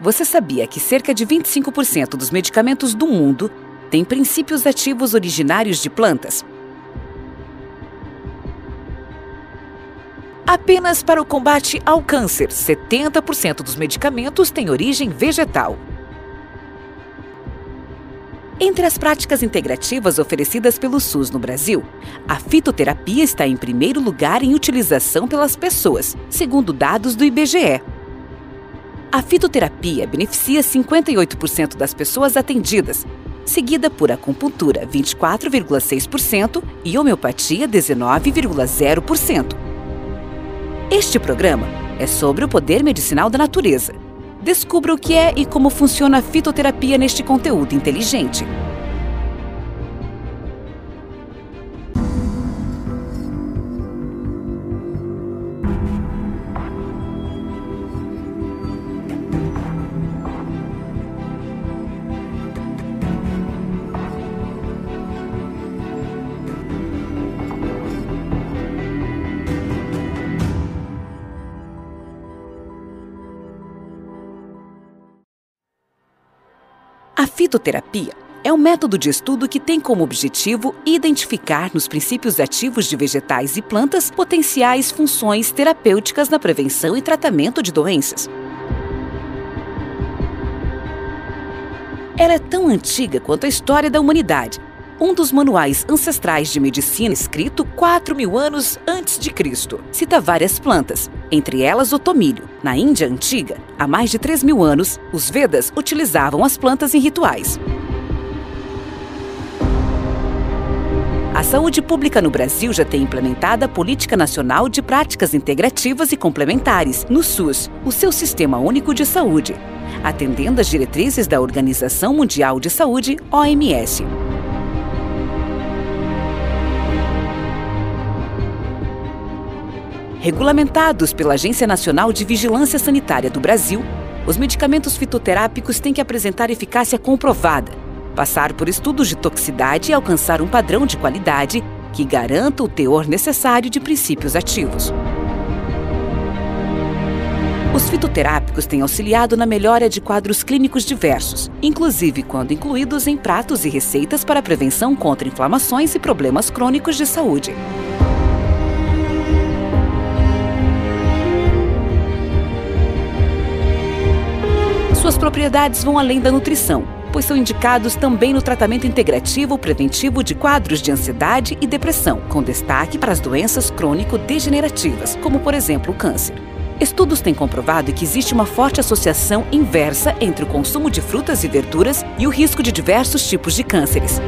Você sabia que cerca de 25% dos medicamentos do mundo têm princípios ativos originários de plantas? Apenas para o combate ao câncer, 70% dos medicamentos têm origem vegetal. Entre as práticas integrativas oferecidas pelo SUS no Brasil, a fitoterapia está em primeiro lugar em utilização pelas pessoas, segundo dados do IBGE. A fitoterapia beneficia 58% das pessoas atendidas, seguida por acupuntura 24,6% e homeopatia 19,0%. Este programa é sobre o poder medicinal da natureza. Descubra o que é e como funciona a fitoterapia neste conteúdo inteligente. Fitoterapia é um método de estudo que tem como objetivo identificar nos princípios ativos de vegetais e plantas potenciais funções terapêuticas na prevenção e tratamento de doenças. Ela é tão antiga quanto a história da humanidade. Um dos manuais ancestrais de medicina escrito 4 mil anos antes de Cristo cita várias plantas, entre elas o tomilho. Na Índia antiga, há mais de 3 mil anos, os Vedas utilizavam as plantas em rituais. A saúde pública no Brasil já tem implementada a Política Nacional de Práticas Integrativas e Complementares, no SUS, o seu Sistema Único de Saúde, atendendo às diretrizes da Organização Mundial de Saúde, OMS. Regulamentados pela Agência Nacional de Vigilância Sanitária do Brasil, os medicamentos fitoterápicos têm que apresentar eficácia comprovada, passar por estudos de toxicidade e alcançar um padrão de qualidade que garanta o teor necessário de princípios ativos. Os fitoterápicos têm auxiliado na melhora de quadros clínicos diversos, inclusive quando incluídos em pratos e receitas para prevenção contra inflamações e problemas crônicos de saúde. Propriedades vão além da nutrição, pois são indicados também no tratamento integrativo preventivo de quadros de ansiedade e depressão, com destaque para as doenças crônico-degenerativas, como por exemplo o câncer. Estudos têm comprovado que existe uma forte associação inversa entre o consumo de frutas e verduras e o risco de diversos tipos de cânceres.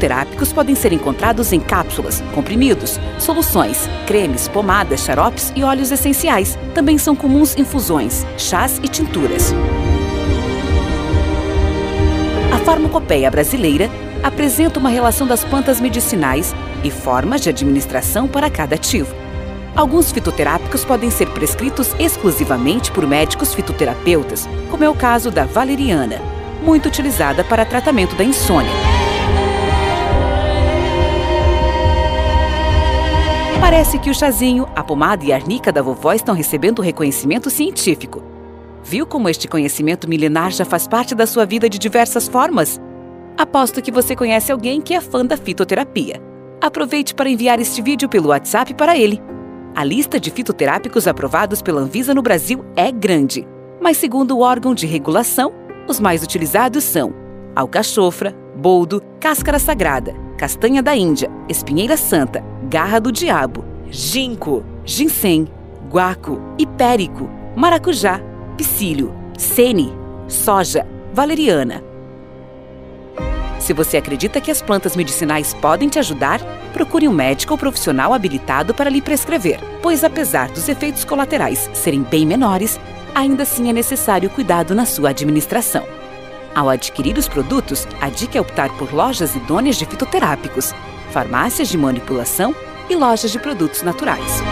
Fitoterápicos podem ser encontrados em cápsulas, comprimidos, soluções, cremes, pomadas, xaropes e óleos essenciais. Também são comuns infusões, chás e tinturas. A farmacopeia brasileira apresenta uma relação das plantas medicinais e formas de administração para cada ativo. Alguns fitoterápicos podem ser prescritos exclusivamente por médicos fitoterapeutas, como é o caso da valeriana, muito utilizada para tratamento da insônia. Parece que o chazinho, a pomada e a arnica da vovó estão recebendo reconhecimento científico. Viu como este conhecimento milenar já faz parte da sua vida de diversas formas? Aposto que você conhece alguém que é fã da fitoterapia. Aproveite para enviar este vídeo pelo WhatsApp para ele. A lista de fitoterápicos aprovados pela Anvisa no Brasil é grande, mas segundo o órgão de regulação, os mais utilizados são alcachofra, boldo, cáscara sagrada, castanha da Índia, espinheira santa, garra do diabo, ginkgo, ginseng, guaco, hipérico, maracujá, psyllium, sene, soja, valeriana. Se você acredita que as plantas medicinais podem te ajudar, procure um médico ou profissional habilitado para lhe prescrever, pois apesar dos efeitos colaterais serem bem menores, ainda assim é necessário cuidado na sua administração. Ao adquirir os produtos, a dica é optar por lojas idôneas de fitoterápicos, farmácias de manipulação e lojas de produtos naturais.